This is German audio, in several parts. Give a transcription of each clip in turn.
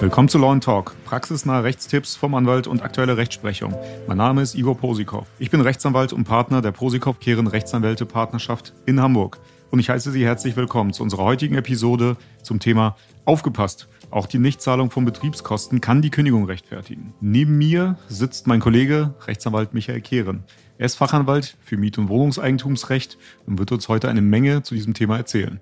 Willkommen zu Law Talk, praxisnahe Rechtstipps vom Anwalt und aktuelle Rechtsprechung. Mein Name ist Igor Posikow. Ich bin Rechtsanwalt und Partner der Posikow Kehren Rechtsanwälte Partnerschaft in Hamburg. Und ich heiße Sie herzlich willkommen zu unserer heutigen Episode zum Thema Aufgepasst. Auch die Nichtzahlung von Betriebskosten kann die Kündigung rechtfertigen. Neben mir sitzt mein Kollege, Rechtsanwalt Michael Kehren. Er ist Fachanwalt für Miet- und Wohnungseigentumsrecht und wird uns heute eine Menge zu diesem Thema erzählen.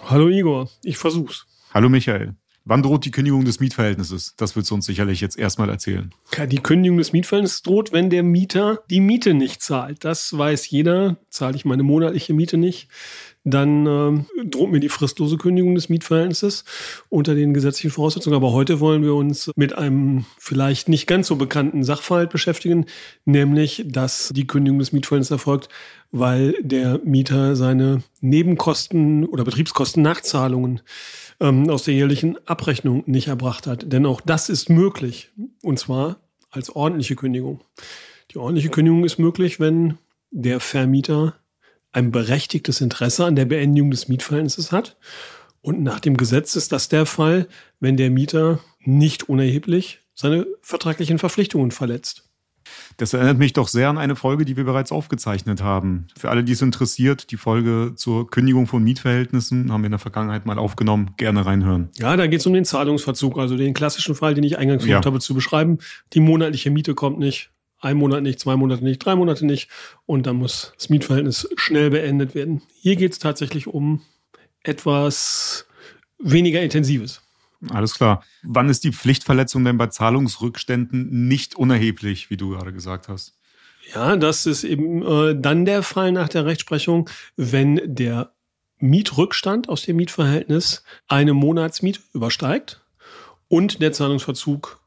Hallo Igor, ich versuch's. Hallo Michael. Wann droht die Kündigung des Mietverhältnisses? Das willst du uns sicherlich jetzt erstmal erzählen. Die Kündigung des Mietverhältnisses droht, wenn der Mieter die Miete nicht zahlt. Das weiß jeder. Zahle ich meine monatliche Miete nicht, dann äh, droht mir die fristlose Kündigung des Mietverhältnisses unter den gesetzlichen Voraussetzungen. Aber heute wollen wir uns mit einem vielleicht nicht ganz so bekannten Sachverhalt beschäftigen, nämlich, dass die Kündigung des Mietverhältnisses erfolgt, weil der Mieter seine Nebenkosten oder Betriebskosten-Nachzahlungen ähm, aus der jährlichen Abrechnung nicht erbracht hat. Denn auch das ist möglich. Und zwar als ordentliche Kündigung. Die ordentliche Kündigung ist möglich, wenn der Vermieter ein berechtigtes Interesse an der Beendigung des Mietverhältnisses hat. Und nach dem Gesetz ist das der Fall, wenn der Mieter nicht unerheblich seine vertraglichen Verpflichtungen verletzt. Das erinnert mich doch sehr an eine Folge, die wir bereits aufgezeichnet haben. Für alle, die es interessiert, die Folge zur Kündigung von Mietverhältnissen haben wir in der Vergangenheit mal aufgenommen. Gerne reinhören. Ja, da geht es um den Zahlungsverzug, also den klassischen Fall, den ich eingangs versucht ja. habe zu beschreiben. Die monatliche Miete kommt nicht, ein Monat nicht, zwei Monate nicht, drei Monate nicht und dann muss das Mietverhältnis schnell beendet werden. Hier geht es tatsächlich um etwas weniger Intensives. Alles klar. Wann ist die Pflichtverletzung denn bei Zahlungsrückständen nicht unerheblich, wie du gerade gesagt hast? Ja, das ist eben äh, dann der Fall nach der Rechtsprechung, wenn der Mietrückstand aus dem Mietverhältnis eine Monatsmiete übersteigt und der Zahlungsverzug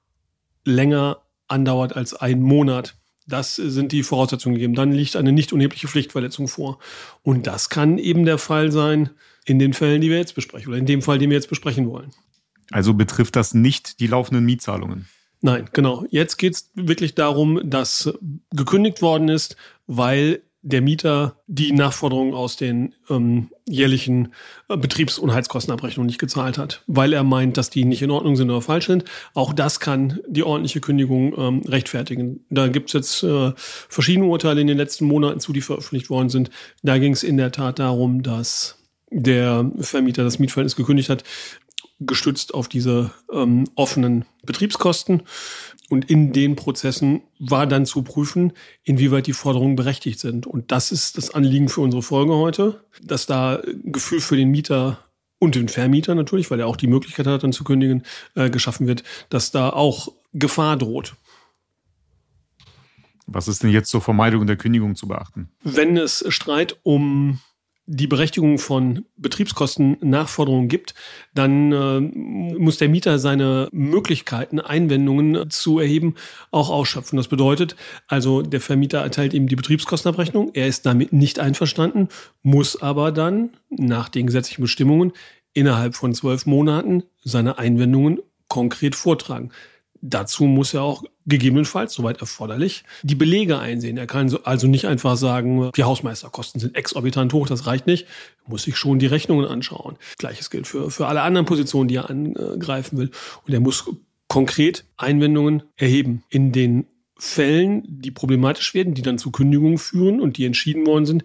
länger andauert als ein Monat. Das sind die Voraussetzungen gegeben. Dann liegt eine nicht unerhebliche Pflichtverletzung vor. Und das kann eben der Fall sein in den Fällen, die wir jetzt besprechen, oder in dem Fall, den wir jetzt besprechen wollen. Also betrifft das nicht die laufenden Mietzahlungen? Nein, genau. Jetzt geht es wirklich darum, dass gekündigt worden ist, weil der Mieter die Nachforderungen aus den ähm, jährlichen äh, Betriebs- und Heizkostenabrechnungen nicht gezahlt hat, weil er meint, dass die nicht in Ordnung sind oder falsch sind. Auch das kann die ordentliche Kündigung ähm, rechtfertigen. Da gibt es jetzt äh, verschiedene Urteile in den letzten Monaten zu, die veröffentlicht worden sind. Da ging es in der Tat darum, dass der Vermieter das Mietverhältnis gekündigt hat, gestützt auf diese ähm, offenen Betriebskosten. Und in den Prozessen war dann zu prüfen, inwieweit die Forderungen berechtigt sind. Und das ist das Anliegen für unsere Folge heute, dass da Gefühl für den Mieter und den Vermieter natürlich, weil er auch die Möglichkeit hat, dann zu kündigen, äh, geschaffen wird, dass da auch Gefahr droht. Was ist denn jetzt zur Vermeidung der Kündigung zu beachten? Wenn es Streit um die Berechtigung von Betriebskostennachforderungen gibt, dann äh, muss der Mieter seine Möglichkeiten, Einwendungen zu erheben, auch ausschöpfen. Das bedeutet also, der Vermieter erteilt ihm die Betriebskostenabrechnung, er ist damit nicht einverstanden, muss aber dann nach den gesetzlichen Bestimmungen innerhalb von zwölf Monaten seine Einwendungen konkret vortragen. Dazu muss er auch gegebenenfalls, soweit erforderlich, die Belege einsehen. Er kann also nicht einfach sagen, die Hausmeisterkosten sind exorbitant hoch, das reicht nicht. Muss sich schon die Rechnungen anschauen. Gleiches gilt für, für alle anderen Positionen, die er angreifen will. Und er muss konkret Einwendungen erheben. In den Fällen, die problematisch werden, die dann zu Kündigungen führen und die entschieden worden sind,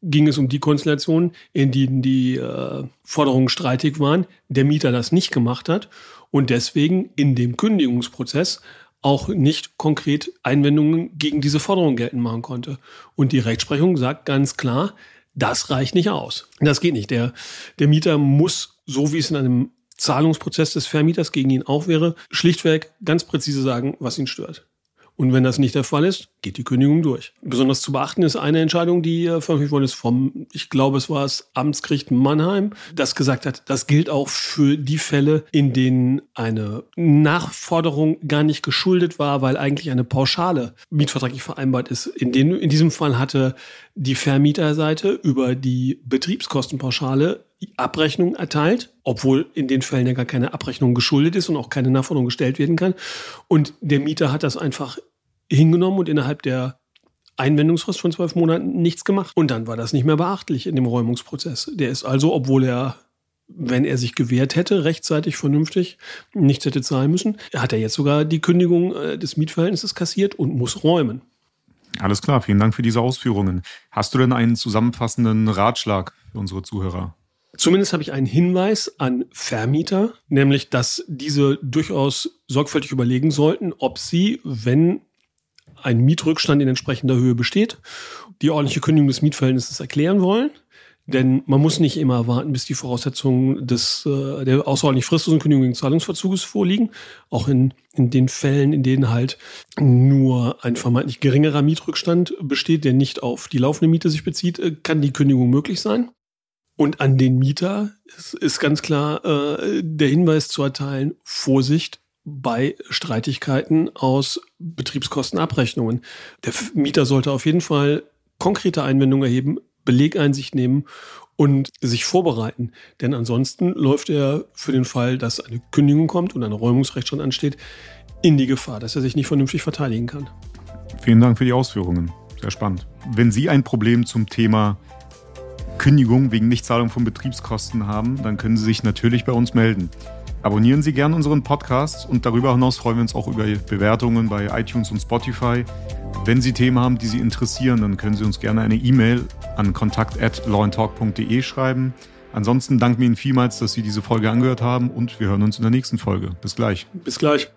ging es um die Konstellation, in denen die äh, Forderungen streitig waren, der Mieter das nicht gemacht hat und deswegen in dem Kündigungsprozess auch nicht konkret Einwendungen gegen diese Forderung geltend machen konnte. Und die Rechtsprechung sagt ganz klar, das reicht nicht aus. Das geht nicht. Der, der Mieter muss, so wie es in einem Zahlungsprozess des Vermieters gegen ihn auch wäre, schlichtweg ganz präzise sagen, was ihn stört. Und wenn das nicht der Fall ist, geht die Kündigung durch. Besonders zu beachten ist eine Entscheidung, die äh, veröffentlicht worden ist vom, ich glaube, es war das Amtsgericht Mannheim, das gesagt hat, das gilt auch für die Fälle, in denen eine Nachforderung gar nicht geschuldet war, weil eigentlich eine Pauschale mietvertraglich vereinbart ist. In, den, in diesem Fall hatte die Vermieterseite über die Betriebskostenpauschale Abrechnung erteilt, obwohl in den Fällen ja gar keine Abrechnung geschuldet ist und auch keine Nachforderung gestellt werden kann. Und der Mieter hat das einfach hingenommen und innerhalb der Einwendungsfrist von zwölf Monaten nichts gemacht. Und dann war das nicht mehr beachtlich in dem Räumungsprozess. Der ist also, obwohl er wenn er sich gewehrt hätte, rechtzeitig, vernünftig, nichts hätte zahlen müssen, hat er jetzt sogar die Kündigung äh, des Mietverhältnisses kassiert und muss räumen. Alles klar, vielen Dank für diese Ausführungen. Hast du denn einen zusammenfassenden Ratschlag für unsere Zuhörer? Zumindest habe ich einen Hinweis an Vermieter, nämlich dass diese durchaus sorgfältig überlegen sollten, ob sie, wenn ein Mietrückstand in entsprechender Höhe besteht, die ordentliche Kündigung des Mietverhältnisses erklären wollen. Denn man muss nicht immer warten, bis die Voraussetzungen des, äh, der außerordentlich fristlosen Kündigung wegen Zahlungsverzuges vorliegen. Auch in, in den Fällen, in denen halt nur ein vermeintlich geringerer Mietrückstand besteht, der nicht auf die laufende Miete sich bezieht, äh, kann die Kündigung möglich sein. Und an den Mieter ist, ist ganz klar äh, der Hinweis zu erteilen, Vorsicht bei Streitigkeiten aus Betriebskostenabrechnungen. Der Mieter sollte auf jeden Fall konkrete Einwendungen erheben, Belegeinsicht nehmen und sich vorbereiten. Denn ansonsten läuft er für den Fall, dass eine Kündigung kommt und ein Räumungsrechtsstand ansteht, in die Gefahr, dass er sich nicht vernünftig verteidigen kann. Vielen Dank für die Ausführungen. Sehr spannend. Wenn Sie ein Problem zum Thema Kündigung wegen Nichtzahlung von Betriebskosten haben, dann können Sie sich natürlich bei uns melden. Abonnieren Sie gerne unseren Podcast und darüber hinaus freuen wir uns auch über Bewertungen bei iTunes und Spotify. Wenn Sie Themen haben, die Sie interessieren, dann können Sie uns gerne eine E-Mail an kontakt@lawandtalk.de schreiben. Ansonsten danken wir Ihnen vielmals, dass Sie diese Folge angehört haben und wir hören uns in der nächsten Folge. Bis gleich. Bis gleich.